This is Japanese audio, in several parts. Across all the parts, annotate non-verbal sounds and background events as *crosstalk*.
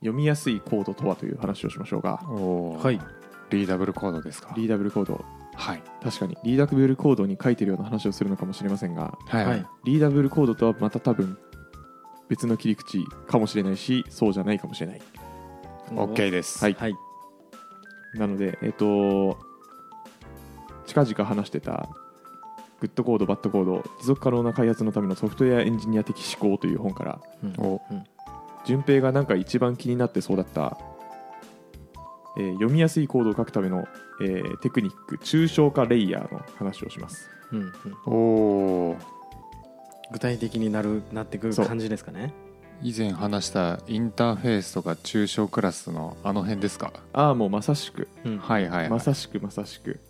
読みやすいコードとはという話をしましょうが。はい。リーダブルコードですか？リーダブルコード。はい。確かに。リーダブルコードに書いてるような話をするのかもしれませんが。はい、はい。リーダブルコードとはまた多分別の切り口かもしれないしそうじゃないかもしれない。OK です、はい。はい。なのでえっ、と近々話してたグッドコードバッドコード持続可能な開発のためのソフトウェアエンジニア的思考という本からうん。お。うん順平がなんか一番気になってそうだった、えー読みやすいコードを書くための、えーテクニック抽象化レイヤーの話をします。うんうん。おお具体的になるなってくる感じですかね。以前話したインターフェースとか抽象クラスのあの辺ですか？ああもうまさしく。うん。はいはい、はい、まさしくまさしく。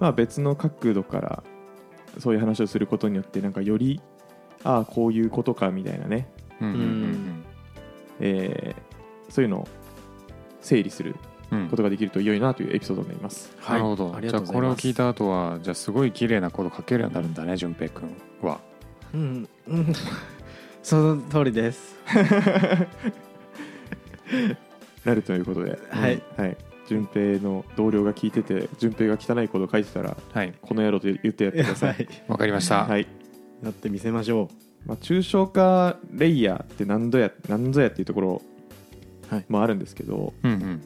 まあ別の角度からそういう話をすることによってなんかよりああこういうことかみたいなね、うんうんえーそういうのを整理するうんうんことができると良いなというエピソードになります。なるほど、ありじゃあがとうございます。これを聞いた後はじゃあすごい綺麗なコード書けるようになるんだね淳平君は。うん。うん。その通りです。*laughs* なるということで、はい。はい、順平の同僚が聞いてて順平が汚いコード書いてたらはい。この野郎と言ってやってください、*laughs* はい。わかりました、はい。やってみせましょまあ、抽象化レイヤーって何ぞや何ぞやっていうところはい。もあるんですけど、うんうん。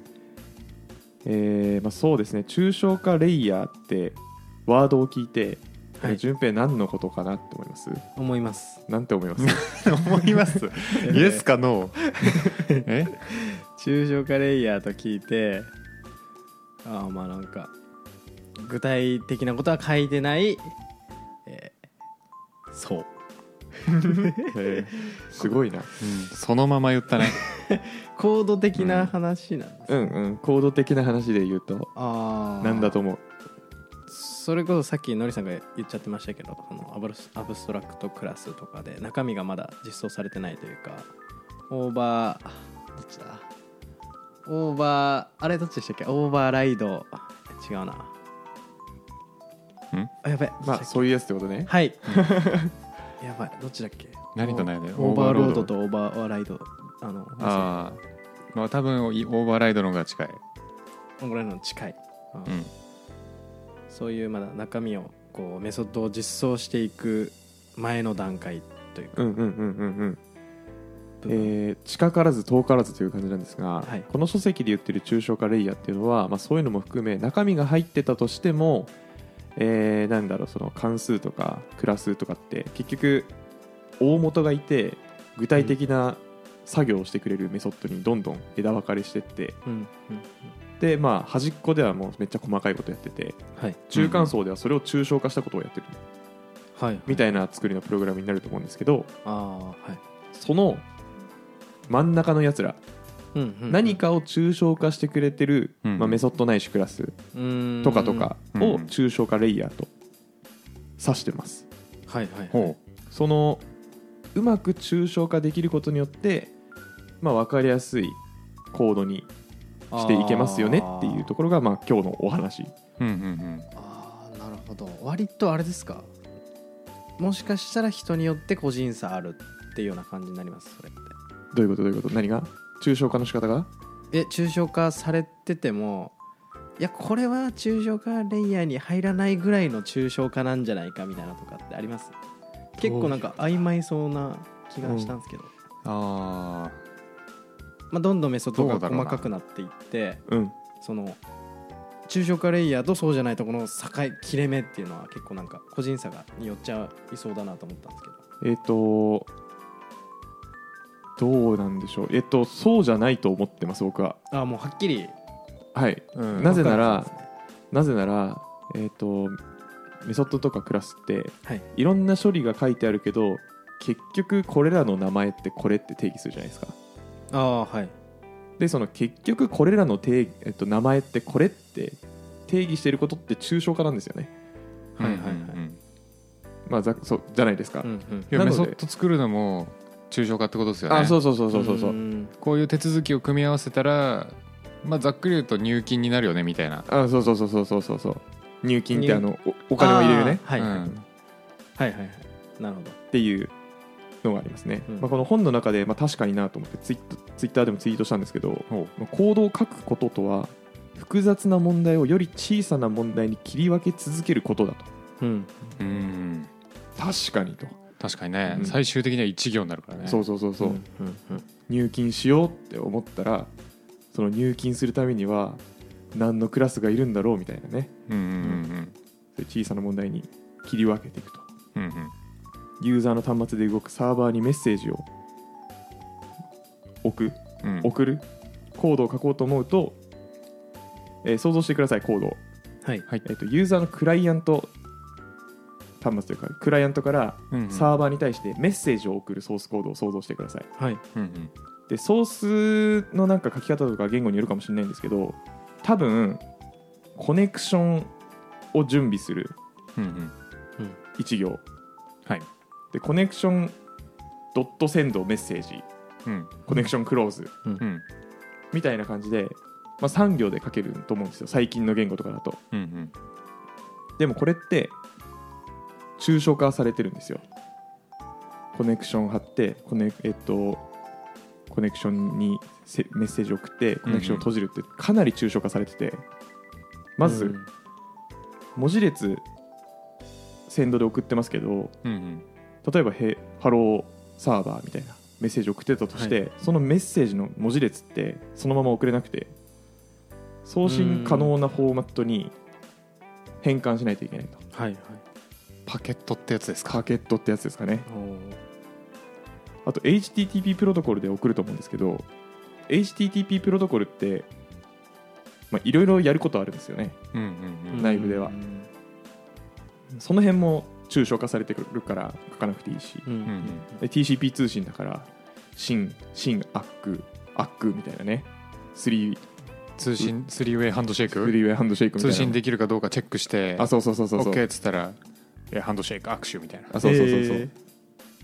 えーまあ、そうですね。抽象化レイヤーってワードを聞いて、はい。順平何のことかなって思います？う思います。なんて思います？*laughs* 思います。*laughs* イエスかノー。え？抽象化レイヤーと聞いてああまあなんか具体的なことは書いてない、えーそうえー。すごいな。うん。そのまま言ったね。コード的な話なんです、うんうん。コード的な話で言うと。ああ何だと思う？それこそさっきのりさんが言っちゃってましたけどそのアブスアブストラクトクラスとかで中身がまだ実装されてないというかオーバーどっちだ？オーバーあれどっちでしたっけ？オーバーライド。違うな。あやべまあそういうやつってことね。はい *laughs* やばいどっちだっけ？何と何だよ？オーバーロード。とオーバーライド。あのああまあ多分オーバーライドの方が近い。オーバーライドの近い、あうん。そういうまだ中身をこうメソッドを実装していく前の段階というか、うんうんうんうんうん。えー近からず遠からずという感じなんですが、はい。この書籍で言ってる抽象化レイヤーっていうのは、まあ、そういうのも含め中身が入ってたとしても、えーなんだろうその関数とかクラスとかって結局大元がいて具体的な作業をしてくれるメソッドにどんどん枝分かれしてってうんうんうん。でまあ端っこではもうめっちゃ細かいことやっててはい。中間層ではそれを抽象化したことをやってるはい。みたいな作りのプログラムになると思うんですけどああはい、その真ん中のやつらうんうんうん。何かを抽象化してくれてる、うんまあ、メソッドないしクラスとかとかうん。を抽象化レイヤーと指してます。はいはいはい。ほそのうまく抽象化できることによって、まあ、分かりやすいコードにしていけますよねっていうところが、まあ、今日のお話。ううんうん。あーなるほど。割とあれですか？もしかしたら人によって個人差あるっていうような感じになりますそれって。どういうこと？どういうこと？何が？抽象化の仕方が？え抽象化されててもいやこれは抽象化レイヤーに入らないぐらいの抽象化なんじゃないかみたいなとかってあります？結構なんか曖昧そうな気がしたんですけど、あまあ、どんどんメソッドが細かくなっていってうん。その抽象化レイヤーとそうじゃないところの境切れ目っていうのは結構なんか個人差がによっちゃいそうだなと思ったんですけど。えっ、とどうなんでしょう。えっ、とそうじゃないと思ってます僕は。あもうはっきり。はい。あ、うん、なぜな分らねなぜならえっ、とメソッドとかクラスってはい。いろんな処理が書いてあるけど結局これらの名前ってこれって定義するじゃないですか。ああはい。でその結局これらの定義、えっと、名前ってこれって定義していることって抽象化なんですよね。はいはいはい。うんうんうん。まあざそうじゃないですか、うんうん。メソッド作るのも抽象化ってことですよね。あそうそうそうそうそう。そううん。こういう手続きを組み合わせたらまあざっくり言うと入金になるよねみたいな。あそうそうそうそうそうそうそう。入金ってあのおお金を入れるね。はい、はい。うん。はいはいはい。なるほど。っていうのがありますね、うん。まあ、この本の中で、まあ、確かになと思ってツイッツイッターでもツイートしたんですけど、ほまあコードを書くこととは複雑な問題をより小さな問題に切り分け続けることだと。うんううん。確かにと、確かにね、うん。最終的には一行になるからね。そうそうそうそう、うんうん入金しようって思ったらその入金するためには何のクラスがいるんだろうみたいなね。うんそういう小さな問題に切り分けていくと。うんうん。ユーザーの端末で動くサーバーにメッセージを置くうん。送るコードを書こうと思うと、えー想像してくださいコードを、はいはい。えー、とユーザーのクライアント端末というかクライアントからうんうん。サーバーに対してメッセージを送るソースコードを想像してください。はい。うんうん。でソースのなんか書き方とか言語によるかもしれないんですけど多分コネクションを準備するうんうん。1行。はい。でコネクションドットセンドメッセージ。うん。コネクションクローズ。うん。みたいな感じで、まあ、3行で書けると思うんですよ。最近の言語とかだと。うんうん。でもこれって抽象化されてるんですよ。コネクション貼ってコネ,、えっと、コネクションにせメッセージを送ってコネクションを閉じるってかなり抽象化されててまずうん文字列センドで送ってますけどうんうん。例えばへハローサーバーみたいなメッセージを送ってたとして、そのメッセージの文字列ってそのまま送れなくて送信可能なフォーマットに変換しないといけないと。はいはいパケットってやつですか？パケットってやつですかね。あと HTTP プロトコルで送ると思うんですけど HTTP プロトコルってまあいろいろやることあるんですよね。うんうんうん。内部では。うんその辺も抽象化されてくるから書かなくていいし。うんうんで TCP 通信だから新新アックアックみたいなね。3通信スリーウェイハンドシェイク？スリーウェイハンドシェイク通信できるかどうかチェックしてあそうそうそうそうそう OK っつったらえハンドシェイク握手みたいな。あそうそうそうそう、え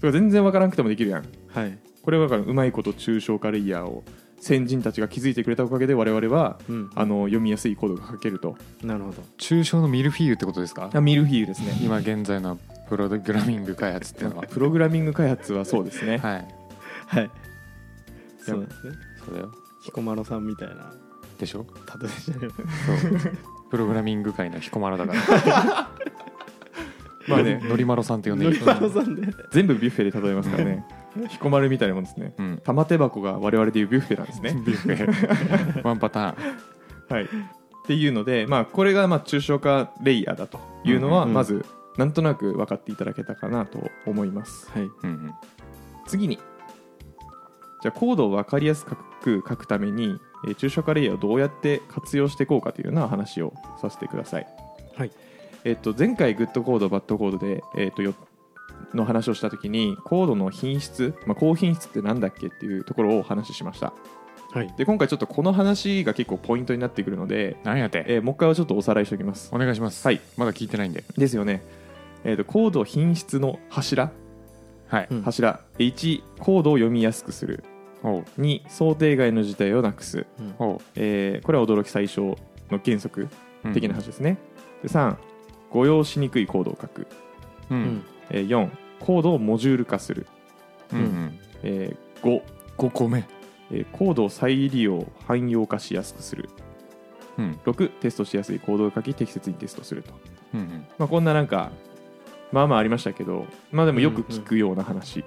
それ全然わからなくてもできるやん。はい。これはだからうまいこと抽象化レイヤーを先人たちが築いてくれたおかげで我々はうん。あの読みやすいコードが書けると。なるほど。抽象のミルフィーユってことですか？あミルフィーユですね。*laughs* 今現在のプログラミング開発っていうのは。*laughs* プログラミング開発はそうですね、はい。はい。そうですね。そうだよ。彦摩呂さんみたいな。でしょ？例えじゃねそう。プログラミング界の彦摩呂だから *laughs* まあね。のりまろさんって呼んでのりいいまろさんで。全部ビュッフェで例えますからね。彦丸みたいなもんですね。うん。玉手箱が我々でいうビュッフェなんですね。ビュッフェ。*laughs* ワンパターン。はい。っていうので、まあ、これがまあ抽象化レイヤーだというのはまずなんとなく分かっていただけたかなと思います。はい。うんうん。次に。じゃあコードを分かりやすく書くために、えー抽象化レイヤーをどうやって活用していこうかというような話をさせてください、はいえっと前回グッドコードバッドコードで、えっとよの話をした時にコードの品質、まあ、高品質ってなんだっけっていうところをお話ししました。はい。で今回ちょっとこの話が結構ポイントになってくるので、何やって？えーもう一回はちょっとおさらいしておきます。お願いします。はい。まだ聞いてないんで。ですよね、えー、とコード品質の柱。はい。うん。柱。1コードを読みやすくする。おう。2想定外の事態をなくす、うん。えーこれは驚き最小の原則うん。的な話ですね、で3誤用しにくいコードを書く、ううん。んえー4コードをモジュール化する、うんうん。えー5、5個目。えーコードを再利用汎用化しやすくする。うん。6テストしやすいコードを書き適切にテストすると、うんうん。まあ、こんななんかまあまあありましたけどまあでもよく聞くような話。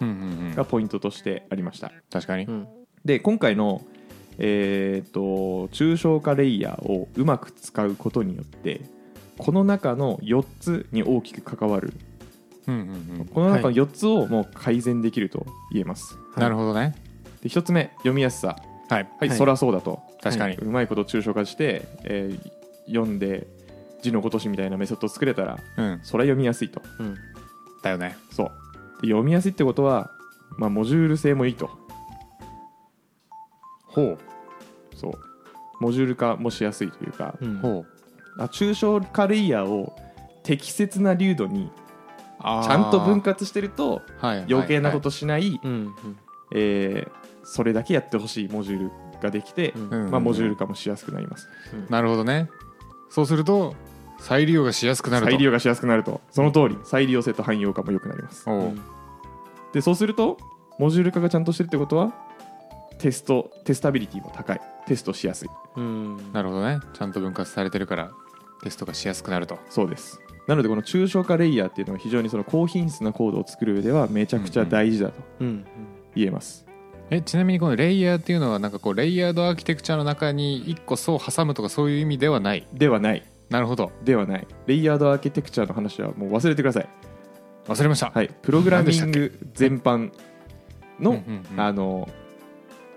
うんうんうん。がポイントとしてありました。確かに。うん。で今回のえー、と抽象化レイヤーをうまく使うことによってこの中の4つに大きく関わる。うんうんうん。この中の4つをもう改善できると言えます、なるほどね。で1つ目読みやすさ。はい。はい、はい。そらそうだと。確かに。うまいこと抽象化して、えー読んで字のごとしみたいなメソッドを作れたらうん。それは読みやすいと。うん。だよね。そう。で読みやすいってことは、まあ、モジュール性もいいと。ほう。そう。モジュール化もしやすいというか、うんほうあ抽象化レイヤーを適切な流度にちゃんと分割してると余計なことしない、それだけやってほしいモジュールができて、うん。うん。まあ、モジュール化もしやすくなります。なるほどね。そうすると再利用がしやすくなると。再利用がしやすくなると。その通り再利用性と汎用化も良くなります。うん。でそうするとモジュール化がちゃんとしてるってことはテストテスタビリティも高い。テストしやすい。うん。なるほどね。ちゃんと分割されてるからテストがしやすくなると。そうです。なのでこの抽象化レイヤーっていうのは非常にその高品質なコードを作る上ではめちゃくちゃ大事だとうん言えます、えちなみにこのレイヤーっていうのはなんかこうレイヤードアーキテクチャの中に1個層を挟むとかそういう意味ではない？ではない。なるほど。ではない。レイヤードアーキテクチャの話はもう忘れてください。忘れました、はい。プログラミング全般の、あの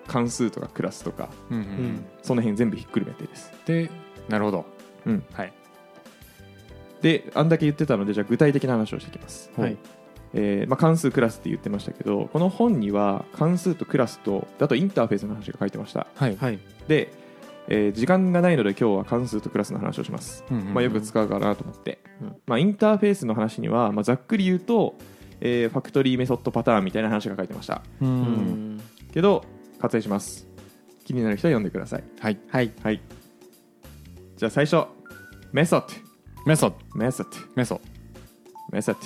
関数とかクラスとかうんうんううんん。その辺全部ひっくるめてです。でなるほど。うん。はいであんだけ言ってたのでじゃあ具体的な話をしていきます、はい。えーまあ、関数クラスって言ってましたけどこの本には関数とクラスとあとインターフェースの話が書いてました。はい、はい。で、えー時間がないので今日は関数とクラスの話をします、うんうんうん。まあ、よく使うかなと思って、うん。まあ、インターフェースの話には、まあ、ざっくり言うと、えーファクトリーメソッドパターンみたいな話が書いてました。ううん。んけど割愛します。気になる人は読んでください。はい。はい。はい。じゃあ最初メソッメソッド。ドメソッド。メソメソッド。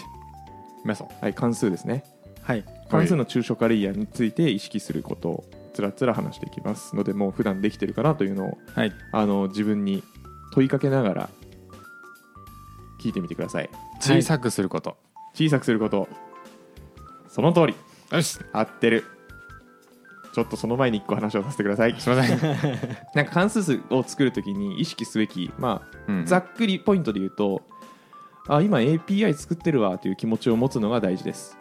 メソはい関数ですね。はい。関数の抽象化レイヤーについて意識することをつらつら話していきますのでもう普段できてるかなというのをはい。あの自分に問いかけながら聞いてみてください。小さくすること、小さくすること。その通り。よし。合ってるちょっとその前に1個話をさせてください。すいません、*laughs* なんか関数数を作るときに意識すべき、まあ、うん。ざっくりポイントで言うとあ今 API 作ってるわという気持ちを持つのが大事です。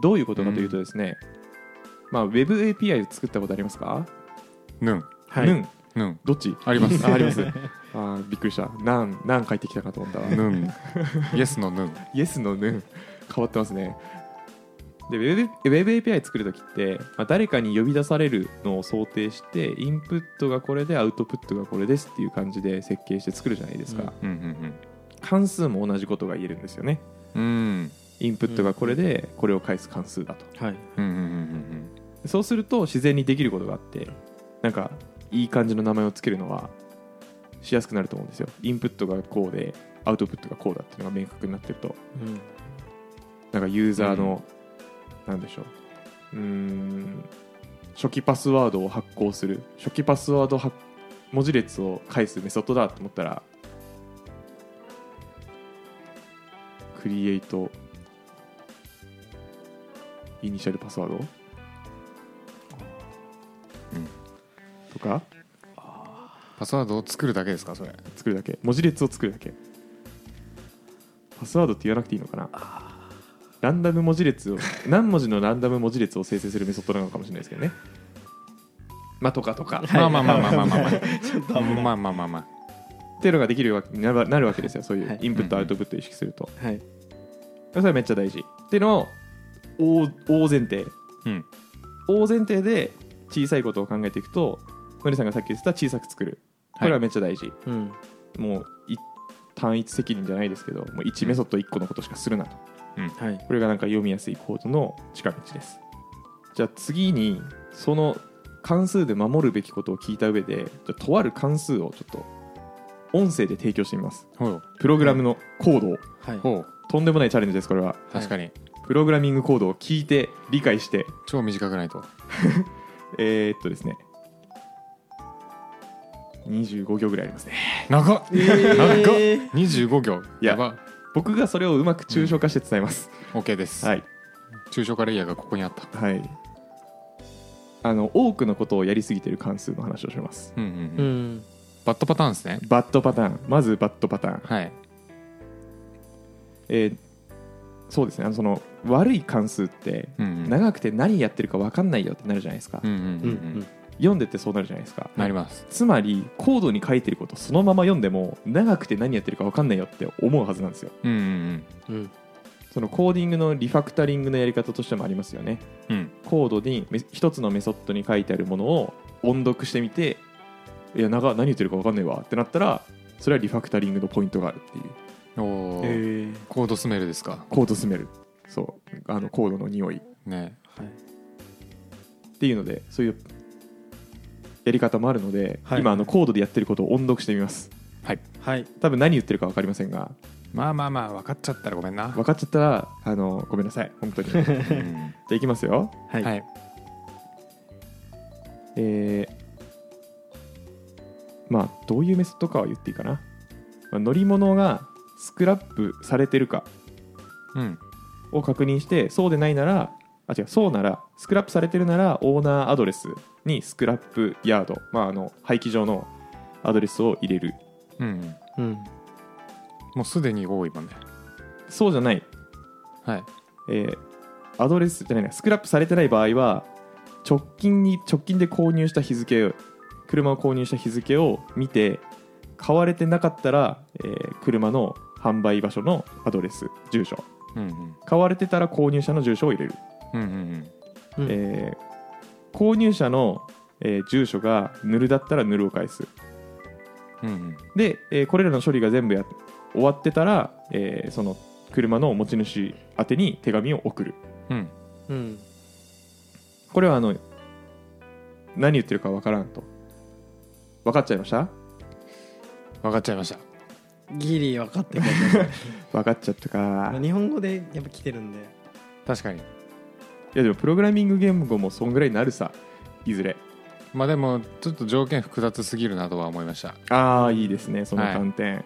どういうことかというとですね、まあ、Web API を作ったことありますか、ヌンはい。ヌンヌンどっち？あります。*laughs* ああります。あーびっくりした。何何返ってきたかと思ったわ。ヌンイエスのヌンイエスのヌン変わってますねで Web, Web API 作るときって、まあ、誰かに呼び出されるのを想定してインプットがこれでアウトプットがこれですっていう感じで設計して作るじゃないですか、うんうん関数も同じことが言えるんですよね。うん。うんインプットがこれでこれを返す関数だと。そうすると自然にできることがあってなんかいい感じの名前をつけるのはしやすくなると思うんですよ。インプットがこうでアウトプットがこうだっていうのが明確になってると。うん。なんかユーザーの、なんでしょう。うーん。初期パスワードを発行する。初期パスワード発文字列を返すメソッドだと思ったらクリエイトイニシャルパスワー。ド、とかパスワードを作るだけですかそれ。作るだけ。文字列を作るだけ。パスワードって言わなくていいのかな？ランダム文字列を何文字のランダム文字列を生成するメソッドなのかもしれないですけどね。まあとかとか。まあまあまあまあまあまあま *laughs* ちょっと危ない。あまあまあまあまあっていうのができるわけになるわけですよ。そういはい。うインプットうんアウトプット意識すると、はい。それはめっちゃ大事。っていうのを大大前提。うん。大前提で小さいことを考えていくとのりさんがさっき言ってた小さく作る。これはめっちゃ大事、うん。もうい単一責任じゃないですけどもう1メソッド1個のことしかするなとはい。これがなんか読みやすいコードの近道です。じゃあ次にその関数で守るべきことを聞いた上でとある関数をちょっと音声で提供してみます。ほう。プログラムのコードを。はい。とんでもないチャレンジですこれは。確かに。プログラミングコードを聞いて理解して。超短くないと。*laughs* えー、っとですね。25行ぐらいありますね。長っ。えー。長っ。25行。やば僕がそれをうまく抽象化して伝えます、OK です、はい。抽象化レイヤーがここにあった。はい。あの多くのことをやりすぎてる関数の話をします。うんうんううん。んバッドパターンですね。バッドパターン。まずバッドパターン。はい。えーそうですね。あのその悪い関数ってうんうん。長くて何やってるか分かんないよってなるじゃないですか、うんうんううん。ん読んでってそうなるじゃないですか。なります。つまりコードに書いてることそのまま読んでも長くて何やってるか分かんないよって思うはずなんですよ。うんうんうん。うんそのコーディングのリファクタリングのやり方としてもありますよね。うん。うんコードにめ一つのメソッドに書いてあるものを音読してみていや長何言ってるか分かんないわってなったらそれはリファクタリングのポイントがあるっていう。おー。えー。コードスメルですか？コードスメル。そう。あのコードの匂い。ね。はい。っていうのでそういうやり方もあるので、はい。今あのコードでやってることを音読してみます。はい。はい。多分何言ってるか分かりませんが。まあまあまあ分かっちゃったらごめんな。分かっちゃったらあのごめんなさい。本当に。じゃうんあいきますよ。はい、はい。えーまあどういうメソッドかは言っていいかな、まあ乗り物がスクラップされてるかうん。を確認してそうでないならあ違う。そうならスクラップされてるならオーナーアドレスにスクラップヤード、まあ、あの廃棄場のアドレスを入れる。うん。うん。もうすでに多いもんね。そうじゃない、はい。えーアドレスじゃないなスクラップされてない場合は直近に直近で購入した日付車を購入した日付を見て買われてなかったら、えー車の販売場所のアドレス住所。うんうん。買われてたら購入者の住所を入れる購入者の、えー住所がヌルだったらヌルを返す。うんうん。で、えーこれらの処理が全部や終わってたら、えーその車の持ち主宛てに手紙を送る。うん。うん。これはあの何言ってるかわからんと。分かっちゃいました？分かっちゃいました。ギリ分かってくれ分 *laughs* かっちゃったか。た日本語でやっぱ来てるんで。確かにいやでもプログラミング言語もそんぐらいになるさいずれ。まあでもちょっと条件複雑すぎるなとは思いました。ああいいですねその観点、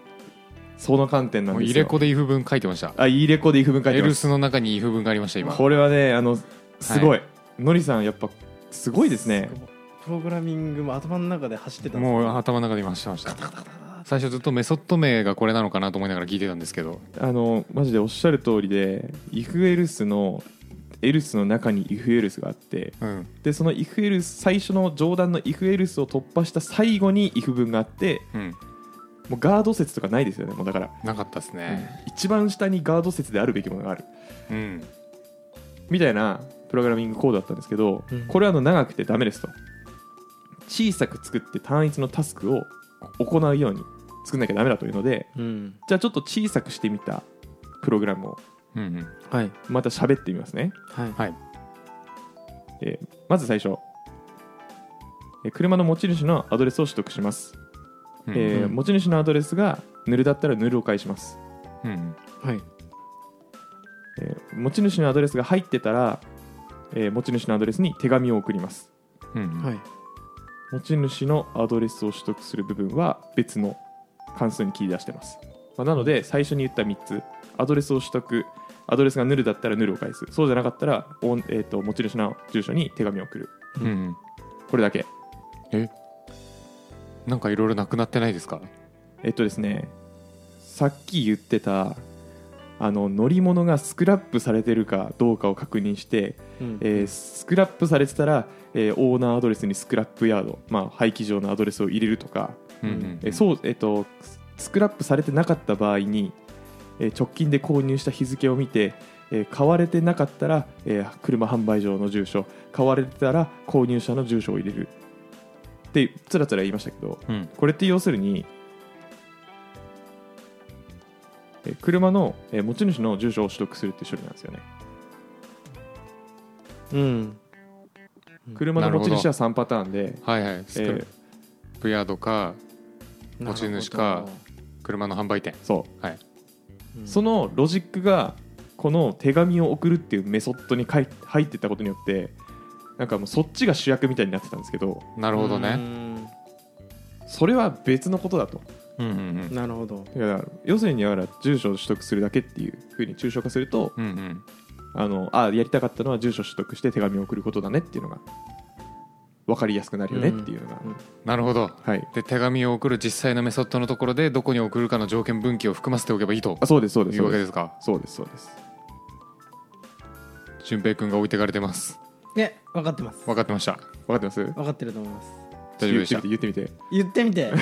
その観点なんですよ。入れ子で if 文書いてました。あいいレコで if 文書いてます。エルスの中に if 文がありました今。これはねあのすごい、のりさんやっぱすごいですね。プログラミングも頭の中で走ってたもう頭の中で今してました。最初ずっとメソッド名がこれなのかなと思いながら聞いてたんですけど。あのマジでおっしゃる通りで if else の else の中に if else があってうん。でその if else 最初の上段の if else を突破した最後に if 文があってうん。もうガード説とかないですよねもうだから、なかったですね。一番下にガード説であるべきものがある。うん。みたいなプログラミングコードだったんですけど、うん。これはあの長くてダメですと。小さく作って単一のタスクを行うように作んなきゃダメだというのでうん。じゃあちょっと小さくしてみたプログラムをうんうん。はい。また喋ってみますね、はい。はい。えーまず最初、えー車の持ち主のアドレスを取得します、うんえー持ち主のアドレスがヌルだったらヌルを返します、うんはい。えー持ち主のアドレスが入ってたら、えー持ち主のアドレスに手紙を送ります。うんはい。持ち主のアドレスを取得する部分は別の関数に切り出してます、まあなので最初に言った3つ。アドレスを取得アドレスがヌルだったらヌルを返す。そうじゃなかったら、おんえー、と持ち主の住所に手紙を送る。うん。うんこれだけ。え？なんかいろいろなくなってないですか？えっとですねさっき言ってたあの乗り物がスクラップされてるかどうかを確認して、うん。えースクラップされてたら、えーオーナーアドレスにスクラップヤード、まあ、廃棄場のアドレスを入れるとか、うんうん。えーそうえっとスクラップされてなかった場合に、えー直近で購入した日付を見て、えー買われてなかったら、えー車販売場の住所買われてたら購入者の住所を入れる。ってつらつら言いましたけどうん。これって要するにえー車のえー持ち主の住所を取得するっていう処理なんですよね。うん。車の持ち主は3パターンで、はいはい。えラップヤードか持ち主か車の販売店。そう。はいそのロジックがこの手紙を送るっていうメソッドに入ってたことによってなんかもうそっちが主役みたいになってたんですけどなるほどね。ねそれは別のことだと。うんうんなるほど。だから要するにだから住所を取得するだけっていうふうに抽象化するとうんうんうん。あのあやりたかったのは住所取得して手紙を送ることだねっていうのが分かりやすくなるよねっていうのが、うん。なるほど。はい。で手紙を送る実際のメソッドのところでどこに送るかの条件分岐を含ませておけばいいと。あそうですそうですいうそうでわけですすか？そうですそうです。淳平君が置いてかれてます。ね分かってます。分かってました。分かってます？分かってると思います。大丈夫でした？言ってみて。言ってみて。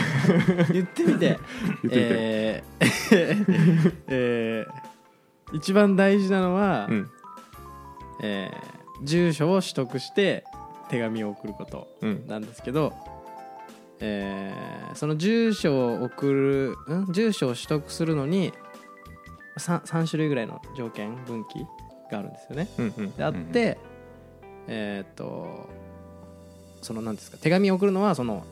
言ってみて。*laughs* 言ってみて、えー *laughs* えー一番大事なのは、うん。えー住所を取得して手紙を送ることうん。なんですけど、えーその住所を送るん？住所を取得するのに 3, 3種類ぐらいの条件分岐があるんですよね。うんうんであって、えーっとその何ですか手紙を送るのはその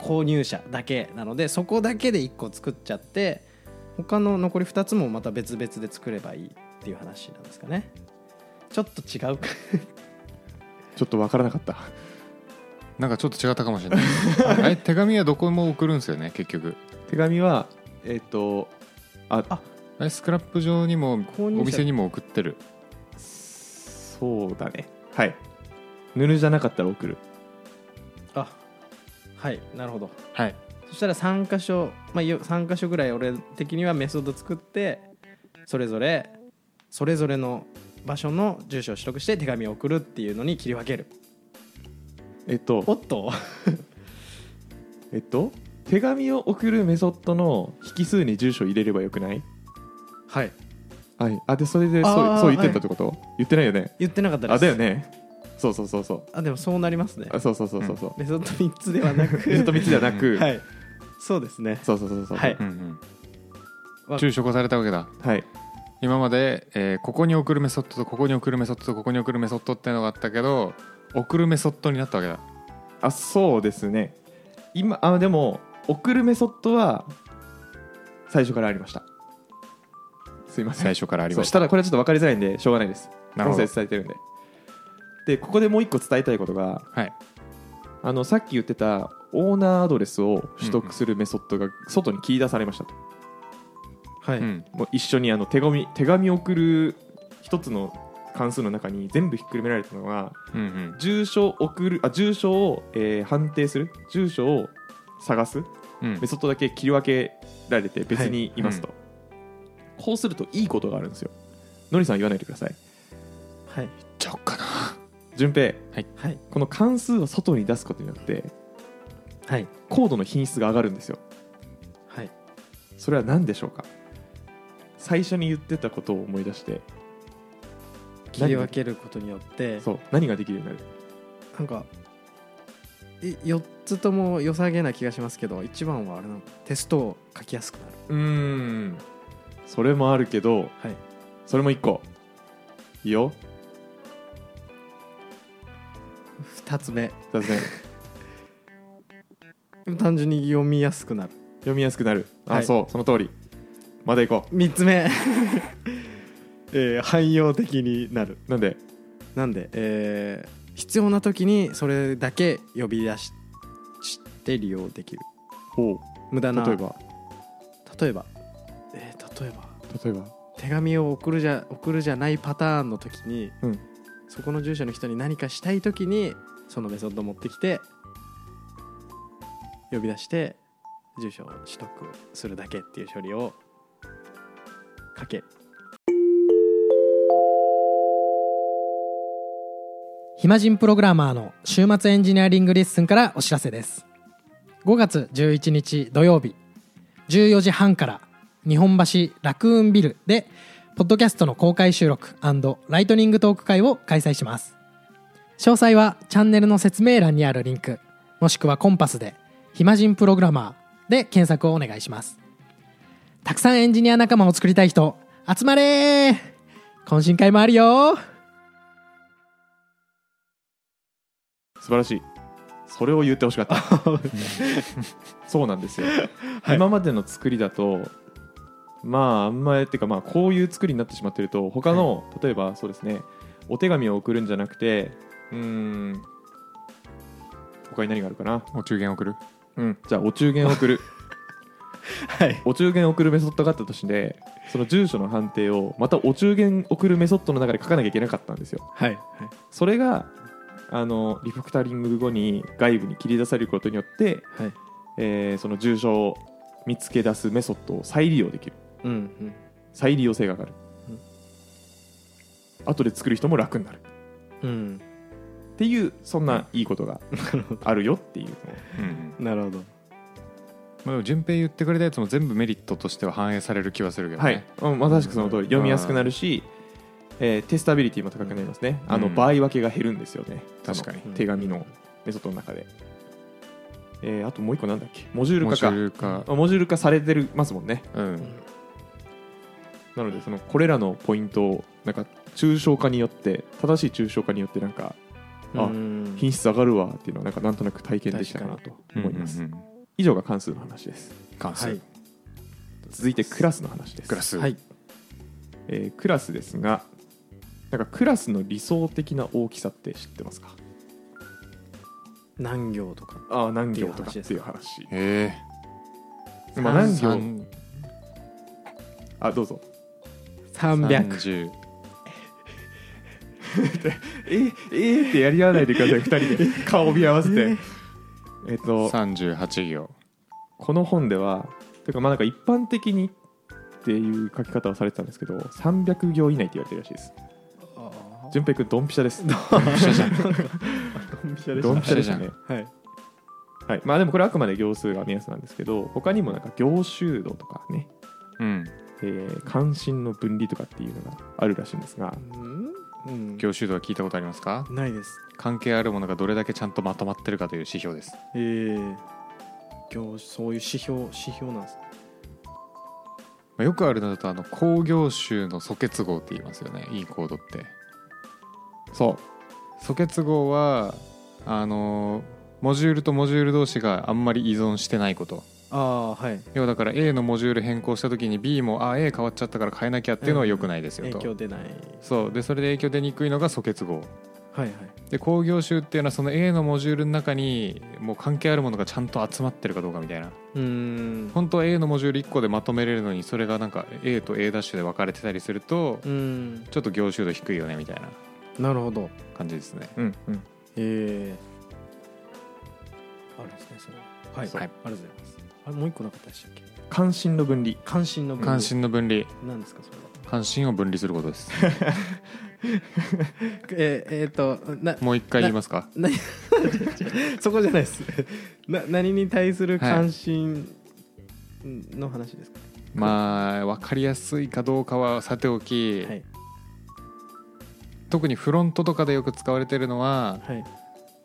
購入者だけなのでそこだけで1個作っちゃって他の残り2つもまた別々で作ればいいっていう話なんですかね。ちょっと違うかちょっと分からなかった。なんかちょっと違ったかもしれない。*laughs* あれ手紙はどこも送るんですよね結局。手紙はえっ、とあああれスクラップ上にもお店にも送ってる。そうだね。はい。塗るじゃなかったら送る。あはいなるほど。はい。そしたら3箇所、まあ、よ3箇所ぐらい俺的にはメソッド作ってそれぞれそれぞれの場所の住所を取得して手紙を送るっていうのに切り分ける。えっと。おっと？えっと？手紙を送るメソッドの引数に住所を入れればよくない？はい。はい。あでそれでそうそう言ってたってこと、言ってないよね？言ってなかったです。あだよね。そうそうそうそう。あでもそうなりますね。あそうそうそうそうそう、メソッド3つではなく。*laughs* メソッド3つではなく、*laughs* はい。そうですね。そうそうそうそう。はい。うんうん。わ住所化されたわけだ。はい今まで、えーここに送るメソッドとここに送るメソッドとここに送るメソッドっていうのがあったけど送るメソッドになったわけだ。あそうですね。今あでも送るメソッドは最初からありました。すいません。最初からありました。ただこれはちょっと分かりづらいんでしょうがないです。音なるほど。声伝えてるんで。でここでもう一個伝えたいことがはい。あのさっき言ってたオーナーアドレスを取得するメソッドが外に切り出されましたと、はい、うん。もう一緒にあの手紙手紙を送る一つの関数の中に全部ひっくるめられたのがうんうん。住所を送るあ住所を、えー判定する住所を探す。うん。メソッドだけ切り分けられて別にいますと、こうするといいことがあるんですよ。のりさん言わないでください。はい。ちゃおっかな。順平。はい。この関数を外に出すことによってはい。コードの品質が上がるんですよ。はい。それは何でしょうか？最初に言ってたことを思い出して。切り分けることによってそう何ができるようになる？なんかい4つとも良さげな気がしますけど一番はあれなのテストを書きやすくなる。うーん。それもあるけどはい。それも1個。いいよ。2つ目。2つ目。*laughs* 単純に読みやすくなる。読みやすくなる。あ、はい。そうその通りまだ行こ3つ目。*laughs* えー汎用的になる。うなんで？なんで、えー必要な時にそれだけ呼び出しして利用できる。ほ無駄な。う例えば？例えば、えー例えば？例えば？手紙を送るじゃ送るじゃないパターンの時に、うん。そこの住所の人に何かしたい時にそのメソッドを持ってきて呼び出して住所を取得するだけっていう処理をかけ。暇人プログラマーの週末エンジニアリングレッスンからお知らせです。5月11日土曜日14時半から日本橋ラクーンビルでポッドキャストの公開収録ライトニングトーク会を開催します。詳細はチャンネルの説明欄にあるリンクもしくはコンパスで「暇人プログラマー」で検索をお願いします。たくさんエンジニア仲間を作りたい人集まれ。ー懇親会もあるよ。素晴らしい。それを言ってほしかった。*laughs* そうなんですよ、はい。今までの作りだとまああんまりっていうかまあこういう作りになってしまってると他の、例えばそうですねお手紙を送るんじゃなくてうーん他に何があるかな？お中元送る。うんじゃあお中元を送る *laughs* はい。お中元を送るメソッドがあったとしてその住所の判定をまたお中元送るメソッドの中で書かなきゃいけなかったんですよ。はい。それがあのリファクタリング後に外部に切り出されることによって、はい。えーその住所を見つけ出すメソッドを再利用できる。うんうん。再利用性が上がる、うん。後で作る人も楽になる。うん。っていうそんない。いことが *laughs* あるよっていう。うんなるほどまあ、でも順平言ってくれたやつも全部メリットとしては反映される気はするけどね、はい、うんまさしくその通り。読みやすくなるし、えーテスタビリティも高くなりますね、あのうん場合分けが減るんですよね。確かに。あの手紙のメソッドの中で、えーあともう一個なんだっけ？モジュールモジ化かュール化。あモジュール化されてるますもんね。うん。なのでそのこれらのポイントをなんか抽象化によって正しい抽象化によってなんかあうん。品質上がるわっていうのはなんかなんとなく体験できたかなと思います、うんうんうん以上が関数の話です。関数、はい。続いてクラスの話です。クラス。はい。えークラスですがなんかクラスの理想的な大きさって知ってますか？何行とか。ああ何行とかっていう話へえまあ何行？三あどうぞ。300 30 *laughs* えー、えー、ってやり合わないでください2人で。顔を見合わせてえっと38行。この本ではてかまあなんか一般的にっていう書き方をされてたんですけど300行以内って言われてるらしいです。あ順平君ドンピシャです。ドンピシャじゃん。ドンピシャでドンピシャでじゃん。すねはい。はい。まあでもこれあくまで行数が目安なんですけど他にもなんか行集度とかね、うん。えー関心の分離とかっていうのがあるらしいんですが。うんうん。行集度は聞いたことありますか？ないです。関係あるものがどれだけちゃんとまとまってるかという指標です。ええ。業そういう指標指標なんですまあよくあるのだとあの工業集の素結合って言いますよね。いいコードって。そう。素結合はあのモジュールとモジュール同士があんまり依存してないことああはい。要はだから A のモジュール変更した時に B もあ A 変わっちゃったから変えなきゃっていうのは良くないですよと、影響出ない。そう。でそれで影響出にくいのが素結合。はいはい。で工業集っていうのはその A のモジュールの中にもう関係あるものがちゃんと集まってるかどうかみたいな。うーん。本当は A のモジュール1個でまとめれるのにそれがなんか A と A' ダッシュで分かれてたりするとうーん。ちょっと行集度低いよねみたいな。なるほど。感じですね。うんうん。ええあるんですねそれ。はい、はい、ありがとうございますあれもう一個なかったでしたっけ？関心の分離。関心の分関心の分離。何ですかそれは？関心を分離することです。*laughs* えー、えー、となもう一回言いますか？な *laughs* そこじゃないです。*laughs* な何に対する関心の話ですか、まあ分かりやすいかどうかはさておき、はい。特にフロントとかでよく使われてるのははい。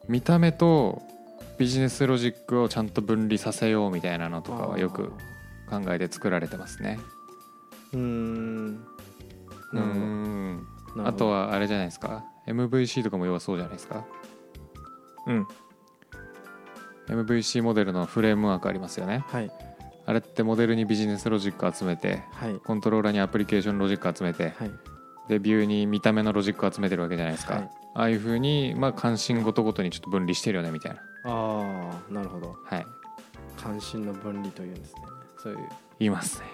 見た目とビジネスロジックをちゃんと分離させようみたいなのとかはよく考えて作られてますね。うーん。うん。あとはあれじゃないですか？MVC とかも要はそうじゃないですか？うん。MVC モデルのフレームワークありますよね。はい。あれってモデルにビジネスロジック集めてはい。コントローラーにアプリケーションロジック集めてはいでビューに見た目のロジック集めてるわけじゃないですか、はい。ああいうふうに、まあ、関心ごとごとにちょっと分離してるよねみたいな。ああなるほど。はい。関心の分離というんですね。そういう。言いますね。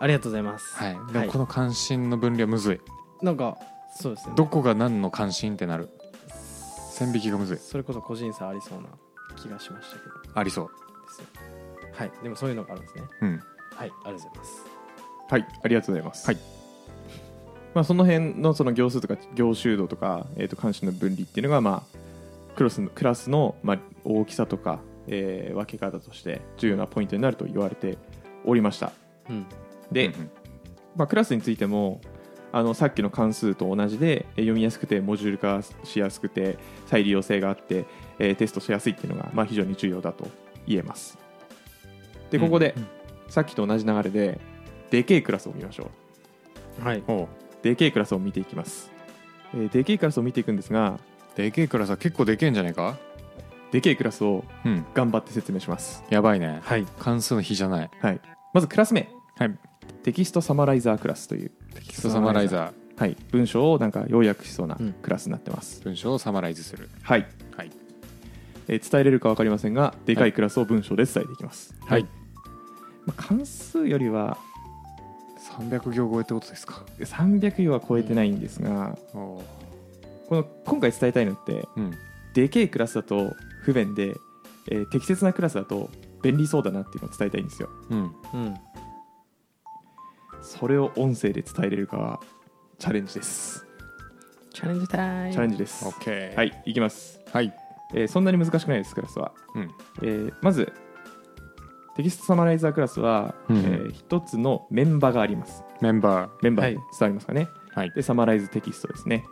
ありがとうございます。はい。でもこの関心の分離はむずい。なんかそうですね。どこが何の関心ってなる？線引きがむずい。それこそ個人差ありそうな気がしましたけど。ありそう。ですよ。はい。でもそういうのがあるんですね。うん。はい。ありがとうございます。はい。ありがとうございます、はいまあ、その辺のその行数とか行集度とか、えー、と関心の分離っていうのが、まあ、クラスのクラスの、まあ、大きさとか、えー分け方として重要なポイントになると言われておりました。うん。で、うんうん。まあ、クラスについてもあのさっきの関数と同じでえー読みやすくてモジュール化しやすくて再利用性があって、えーテストしやすいっていうのが、まあ、非常に重要だと言えます。でここで、うんさっきと同じ流れででけえクラスを見ましょう。はい。おうでけえクラスを見ていきます、えーでけえクラスを見ていくんですがでけえクラスは結構でけえんじゃないか？でけえクラスをうん。頑張って説明します、やばいね。はい。関数の比じゃない。はい、まずクラス名。はい。テキストサマライザークラスという、テキストサマライザー。はい、文章をなんか要約しそうなうん。クラスになってます、文章をサマライズする。はい、はい。えー伝えれるか分かりませんがでかい。クラスを文章で伝えていきます、はい。まあ、関数よりは300行超えってことですか？300行は超えてないんですが、おうこの今回伝えたいのってうん。でけえクラスだと不便で、えー適切なクラスだと便利そうだなっていうのを伝えたいんですよ。うん。うん。それを音声で伝えれるかはチャレンジです。チャレンジタイム。チャレンジです。オッケー。はいいきます、はい。えーそんなに難しくないですクラスは、うん。えーまずテキストサマライザークラスは、うん。えー一つのメンバーがあります。メンバメンバーはい。伝わりますかね、ーはい。でサマライズテキストですね。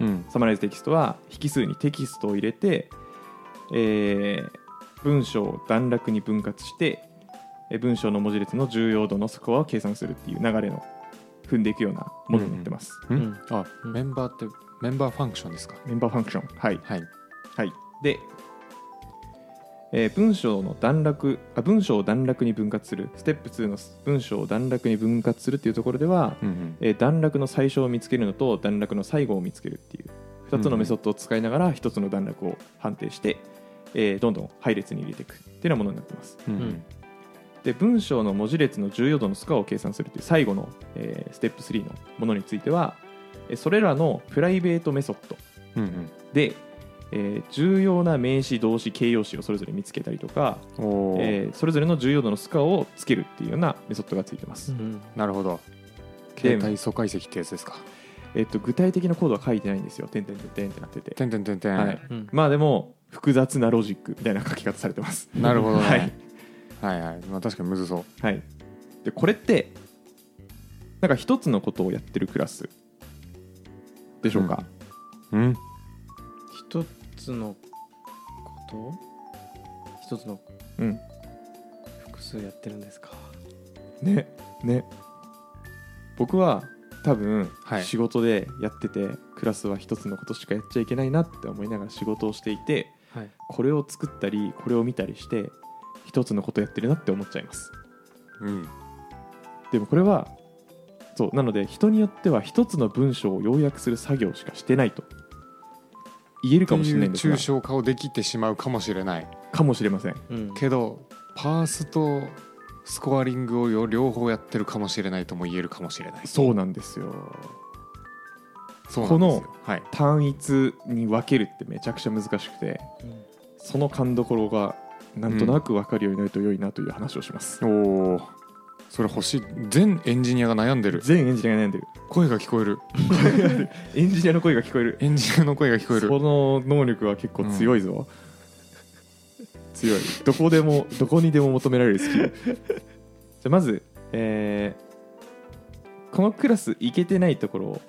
うん。サマライズテキストは引数にテキストを入れて、えー文章を段落に分割してえー文章の文字列の重要度のスコアを計算するっていう流れの踏んでいくようなものになってます、うん。うん。あうん。メンバーってメンバーファンクションですか？メンバーファンクション。はい。はい。はい。で、えー文章の段落あ文章を段落に分割する。ステップ2の文章を段落に分割するっていうところでは、うんうん。えー段落の最初を見つけるのと段落の最後を見つけるっていう。2つのメソッドを使いながら1つの段落を判定して、えーどんどん配列に入れていく。っていうようなものになってます。うんうん。で文章の文字列の重要度のスコアを計算するという最後の、えーステップ3のものについてはえーそれらのプライベートメソッドうん。で、えー重要な名詞動詞形容詞をそれぞれ見つけたりとか、えーそれぞれの重要度のスコアをつけるっていうようなメソッドがついてます、うんなるほど。で携帯素解析ってやつですか？えっと具体的なコードは書いてないんですよ。点々点々ってなってて。てんてんてんてん、はい。うん。まあでも複雑なロジックみたいな書き方されてます。なるほどね、はい。はいはい。まあ確かにむずそうはい。でこれってなんか一つのことをやってるクラスでしょうか、うん。一つのこと？一つのうん。複数やってるんですか？ねね。僕は多分はい。仕事でやってて、クラスは一つのことしかやっちゃいけないなって思いながら仕事をしていてはい。これを作ったりこれを見たりして一つのことやってるなって思っちゃいます。うん。でもこれはそうなので人によっては一つの文章を要約する作業しかしてないと言えるかもしれないんですが。抽象化をできてしまうかもしれない。かもしれませんうん。けどパースとスコアリングをよ両方やってるかもしれないとも言えるかもしれない。そうなんですよ。こはい。単一に分けるってめちゃくちゃ難しくてその勘どころがなんとなく分かるようになると良いなという話をします、おおそれ欲しい。全エンジニアが悩んでる。全エンジニアが悩んでる。声が聞こえる。エンジニアの声が聞こえる。エンジニアの声が聞こえる。その能力は結構強いぞ、強い。どこでもどこにでも求められるスキル。じゃあまず、えーこのクラスいけてないところを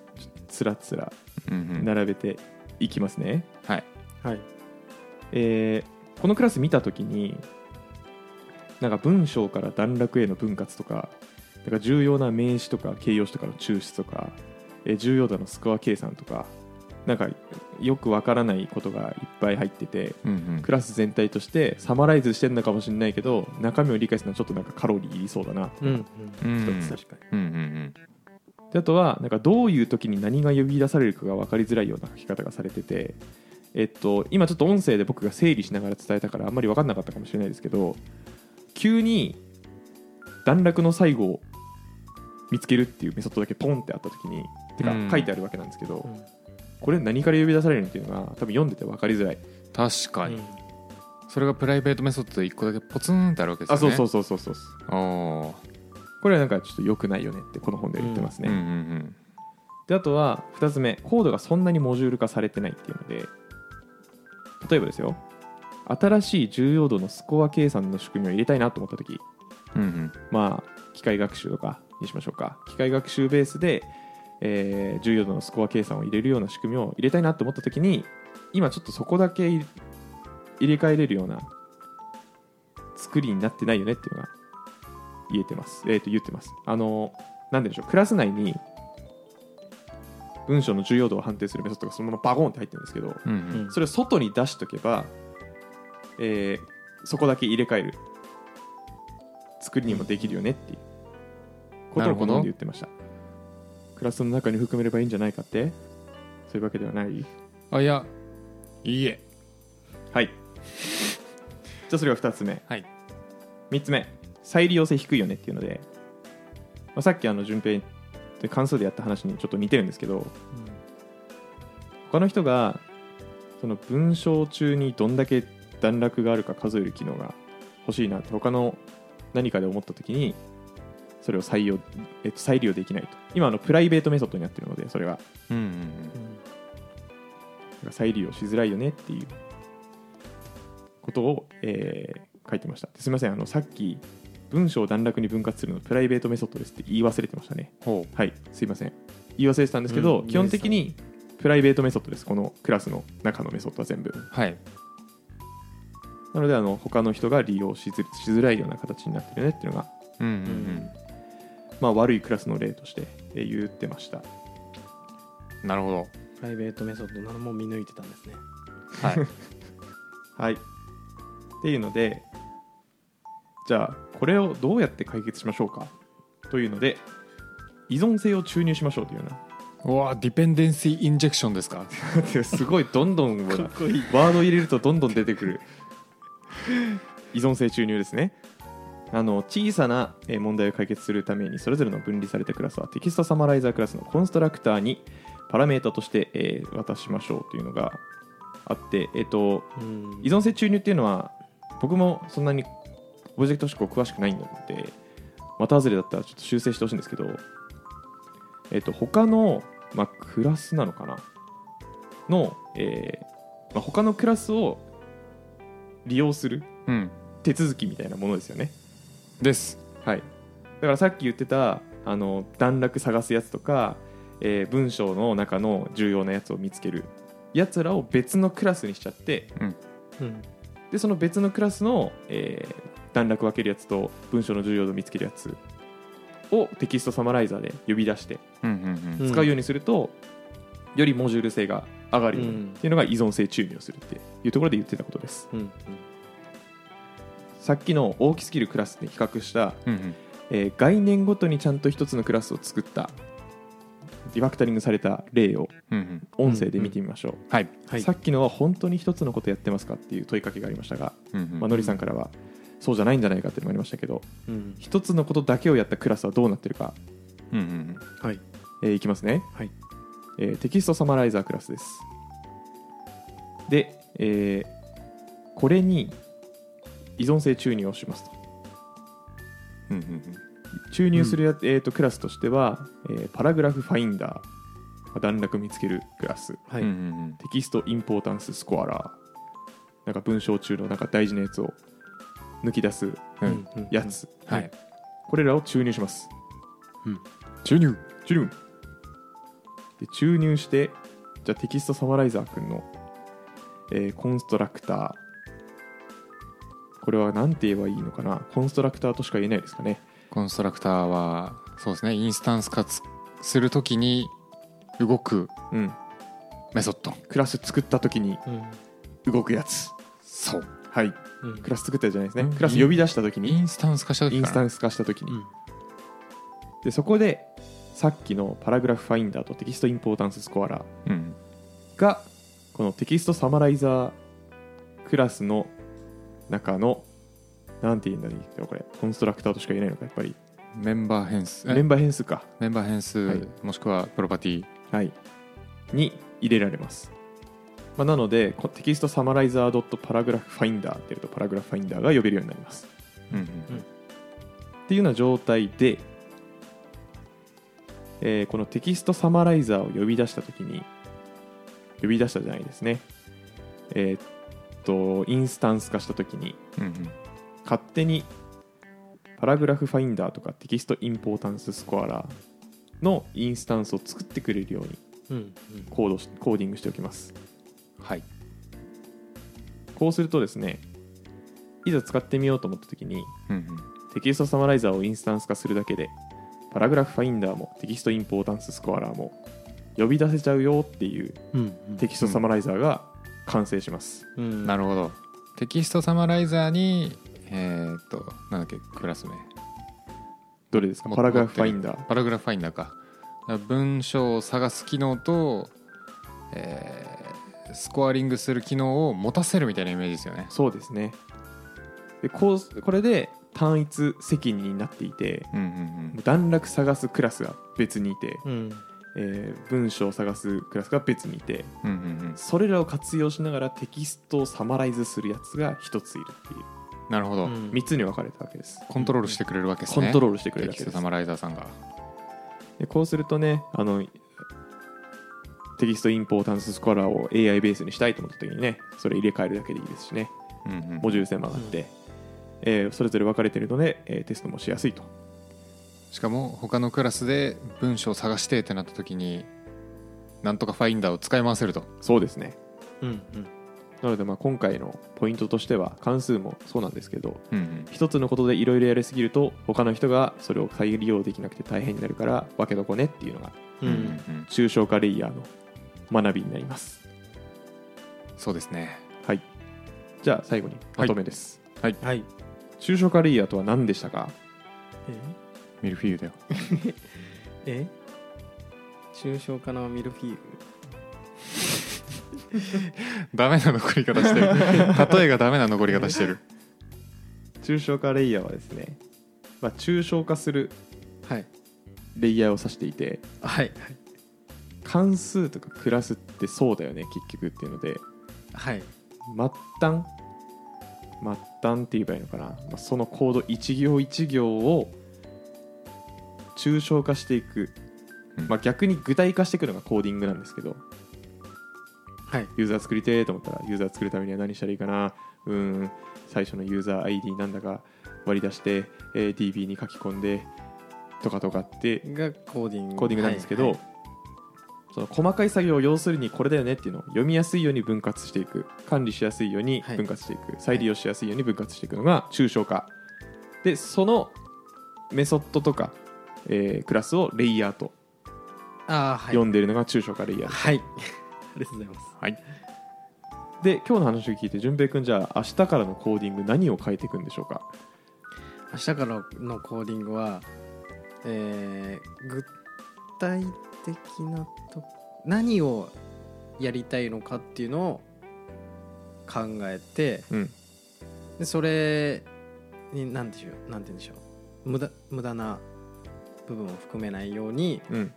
つらつらうんうん。並べていきますね、はい。はい。えーこのクラス見た時になんか文章から段落への分割とかなんか重要な名詞とか形容詞とかの抽出とか、えー重要度のスコア計算とかなんかよくわからないことがいっぱい入っててうんうん。クラス全体としてサマライズしてるのかもしれないけど中身を理解するのはちょっとなんかカロリーいりそうだなうんうん。うん一つ確かうんうんであとはなんかどういう時に何が呼び出されるかが分かりづらいような書き方がされてて、えっと、今ちょっと音声で僕が整理しながら伝えたからあんまり分かんなかったかもしれないですけど急に段落の最後を見つけるっていうメソッドだけポンってあった時にてかうん。書いてあるわけなんですけど、うん。これ何から呼び出されるのっていうのが多分読んでて分かりづらい、確かに、うん。それがプライベートメソッドで1個だけポツンってあるわけですよね。あそうそうそうそうそう。これはなんかちょっと良くないよねってこの本では言ってますね、うんうんであとは2つ目コードがそんなにモジュール化されてないっていうので例えばですよ新しい重要度のスコア計算の仕組みを入れたいなと思った時うんうん。まあ機械学習とかにしましょうか。機械学習ベースで、えー重要度のスコア計算を入れるような仕組みを入れたいなと思った時に今ちょっとそこだけ入れ替えれるような作りになってないよねっていうのが言えてます、えー、と言ってます。あのなんででしょう。クラス内に文章の重要度を判定するメソッドがそのままバゴンって入ってるんですけどうんううんん。それを外に出しとけば、えーそこだけ入れ替える。作りにもできるよねっていう。ことをこの本で言ってました。クラスの中に含めればいいんじゃないかって。そういうわけではない。あいや。いいえ。はい。じゃあそれが2つ目。はい。3つ目。再利用性低いよねっていうので、まあ、さっきあの順平で関数でやった話にちょっと似てるんですけど。他の人がその文章中にどんだけ段落があるか数える機能が欲しいなって他の何かで思った時にそれを採用、えっと、再利用できないと。今あのプライベートメソッドになってるのでそれがうんうんうん再利用しづらいよねっていうことを、えー書いてました。ですみません。あのさっき文章を段落に分割するのプライベートメソッドですって言い忘れてましたね。ほはい。すいません。言い忘れてたんですけど、うん。基本的にプライベートメソッドです。このクラスの中のメソッドは全部。うはいなのであの他の人が利用しづしづらいような形になってるよねっていうのが、うんうんまあ、悪いクラスの例としてえー言ってました。うんなるほど。プライベートメソッドなのも見抜いてたんですね。はい。*laughs* はい。っていうのでじゃあこれをどうやって解決しましょうかというので依存性を注入しましょうというような。うわディペンデンシーインジェクションですか？*laughs* すごいどんどんかっこいい。ワード入れるとどんどん出てくる依存性注入ですね。あの小さなえー問題を解決するためにそれぞれの分離されたクラスはテキストサマライザークラスのコンストラクターにパラメータとして、えー渡しましょうというのがあって、えー、とうん。依存性注入っていうのは僕もそんなにオブジェクト思考詳しくないのでまた外れだったらちょっと修正してほしいんですけど、えっと他の、まあ、クラスなのかな？の、えーまあ、他のクラスを利用するうん。手続きみたいなものですよね。です。はい、だからさっき言ってたあの段落探すやつとか、えー文章の中の重要なやつを見つけるやつらを別のクラスにしちゃってうん。でその別のクラスの、えー段落分けるやつと文章の重要度を見つけるやつをテキストサマライザーで呼び出してうんうんうん。うん。使うようにすると、よりモジュール性が上がるようにうん。っていうのが依存性注入をするっていうところで言ってたことです。うんさっきの大きすぎるクラスで比較した、うんうん。えー概念ごとにちゃんと一つのクラスを作ったリファクタリングされた例をうんうん。音声で見てみましょう、さっきのは本当に一つのことやってますかっていう問いかけがありましたが、うんうん。まあのりさんからはそうじゃないんじゃないかっていうのもありましたけどうん。一つのことだけをやったクラスはどうなってるか、うんうん。はい。えーいきますね、はいえーテキストサマライザークラスです。で、えーこれに依存性注入をしますと。うんうんうん。注入するや、えー、とクラスとしては、えーパラグラフファインダーまあ段落見つけるクラス。はい。うんうんテキストインポータンススコアラー。なんか文章中のなんか大事なやつを抜き出すうん。うんやつ、はい。これらを注入します。注入。注入で注入してじゃあテキストサマライザー君の、えーコンストラクター。これは何て言えばいいのかな？コンストラクターとしか言えないですかね。コンストラクターはそうですね。インスタンス化つするときに動くうん。メソッド。クラス作った時にうん。動くやつ。そう。はい。うん。クラス作ったじゃないですね、うん。クラス呼び出した時に。インスタンス化した時から。インスタンス化した時に、うん。でそこでさっきの paragraph finder と text importance scorer うん。がこの text summarizer クラスの中のなんて言うんだろうこれコンストラクターとしか言えないのかやっぱり。メンバー変数。えメンバー変数か。メンバー変数、はい。もしくはプロパティ。はい。に入れられます、まあ、なのでこテキストサマライザードットパラグラフファインダーっていうとパラグラフファインダーが呼べるようになります。うんうん。っていうような状態で、えーこの text summarizer を呼び出したときに呼び出したじゃないですね。えーっとインスタンス化したときにうんうん。勝手に paragraph finder とか text importance scorerーのインスタンスを作ってくれるようにうんコードしコーディングしておきます。はい。こうするとですねいざ使ってみようと思ったときにうんうん。テキストサマライザーをインスタンス化するだけでパラグラフファインダーもテキストインポータンススコアラーも呼び出せちゃうよっていううんテキストサマライザーが完成します、うん。なるほど。テキストサマライザーにえーっとなんだっけクラス名。どれですか？もパラグラフファインダー。パラグラフファインダーか。文章を探す機能と、えースコアリングする機能を持たせるみたいなイメージですよね。そうですね。でこうこれで単一責任になっていてうんうん段落探すクラスが別にいて、うん。えー文章を探すクラスが別にいてうんうんうん。うんそれらを活用しながらテキストをサマライズするやつが一ついるっていう。なるほど、うん。3つに分かれたわけです。コントロールしてくれるわけですね。コントロールしてくれるわけです。サマライザーさんが。でこうするとねあのテキストインポータンススコアラーを AI ベースにしたいと思った時にねそれ入れ替えるだけでいいですしね。うんうんモジュール性も上がって、えーそれぞれ分かれているので、えーテストもしやすいと。しかも他のクラスで文章を探してってなった時になんとかファインダーを使い回せると。そうですね。うんうん。なのでまあ今回のポイントとしては関数もそうなんですけどうんうん。一つのことでいろいろやりすぎると他の人がそれを再利用できなくて大変になるから分けどこねっていうのがううん。んうん抽象化レイヤーの学びになります。そうですね。はい。じゃあ最後にまとめです、はい。抽象化レイヤーとは何でしたか？ミルフィーユだよ。*laughs* え？え抽象化のミルフィーユ？*laughs* ダメな残り方してる。*laughs* 例えがダメな残り方してる。抽象化レイヤーはですね、まあ、抽象化するはい。レイヤーを指していてはい。関数とかクラスってそうだよね結局っていうので。はい。末端末端って言えばいいのかな、まあ、そのコード一行一行を抽象化していく、うん。まあ、逆に具体化していくのがコーディングなんですけど。はい。ユーザー作りてーと思ったらユーザー作るためには何したらいいかな？うーん。最初のユーザー ID なんだか割り出して、えー DB に書き込んでとかとかってがコーディング。コーディングなんですけど、はいその細かい作業を要するにこれだよねっていうのを読みやすいように分割していく管理しやすいように分割していく、再利用しやすいように分割していくのが抽象化。でそのメソッドとか、えークラスをレイヤーとあーはい。呼んでいるのが抽象化レイヤーはい。*laughs* ありがとうございます。はい。で今日の話を聞いて淳平君じゃあ明日からのコーディング何を変えていくんでしょうか？明日からのコーディングは、えー具体的なと何をやりたいのかっていうのを考えてうん。でそれに何でしょうなんて言うんでしょう無駄無駄な部分を含めないようにうん。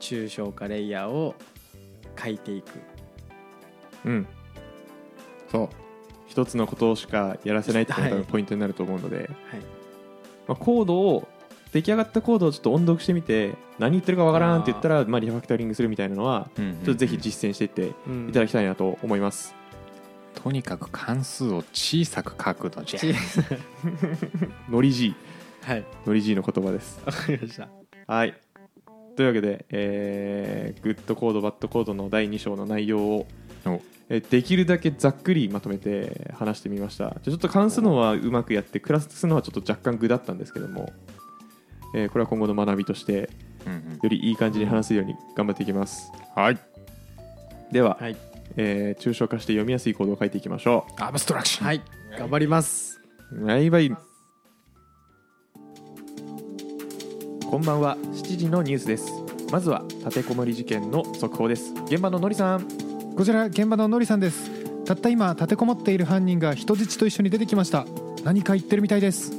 抽象化レイヤーを書いていく。うん。そう。一つのことしかやらせないっていうのがポイントになると思うので、はい。まあ、コードを出来上がったコードをちょっと音読してみて何言ってるかわからんって言ったらまあ、リファクタリングするみたいなのはちょっとぜひ実践していってうんいただきたいなと思います、とにかく関数を小さく書くのじゃ。ちノリ G はい。ノリ G の言葉です。わかりました。はい。というわけで、えー、グッドコードバッドコードの第2章の内容をお。えーできるだけざっくりまとめて話してみました。じゃあちょっと関数のはうまくやってクラスのはちょっと若干具だったんですけども、えーこれは今後の学びとしてうんうん。よりいい感じに話せるように頑張っていきます。はい。では、はい。えー抽象化して読みやすいコードを書いていきましょアブストラクションはい。頑張ります。うバイバイ。こんばんは。7時のニュースです。まずは立てこもり事件の速報です。現場ののりさん。こちら現場ののりさんです。たった今立てこもっている犯人が人質と一緒に出てきました。何か言ってるみたいです。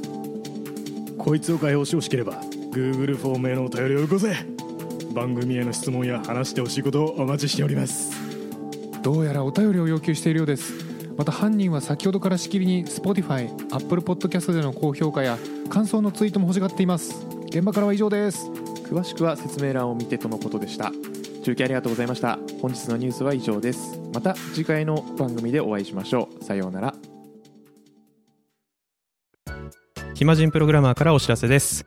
こいつを解放してほしければ Google フォームへのお便りをよこせ番組への質問や話してほしいことをお待ちしております。どうやらお便りを要求しているようです。また犯人は先ほどからしきりに Spotify、Apple Podcast での高評価や感想のツイートも欲しがっています。現場からは以上です。詳しくは説明欄を見てとのことでした。中継ありがとうございました。本日のニュースは以上です。また次回の番組でお会いしましょう。さようなら。暇人プログラマーからお知らせです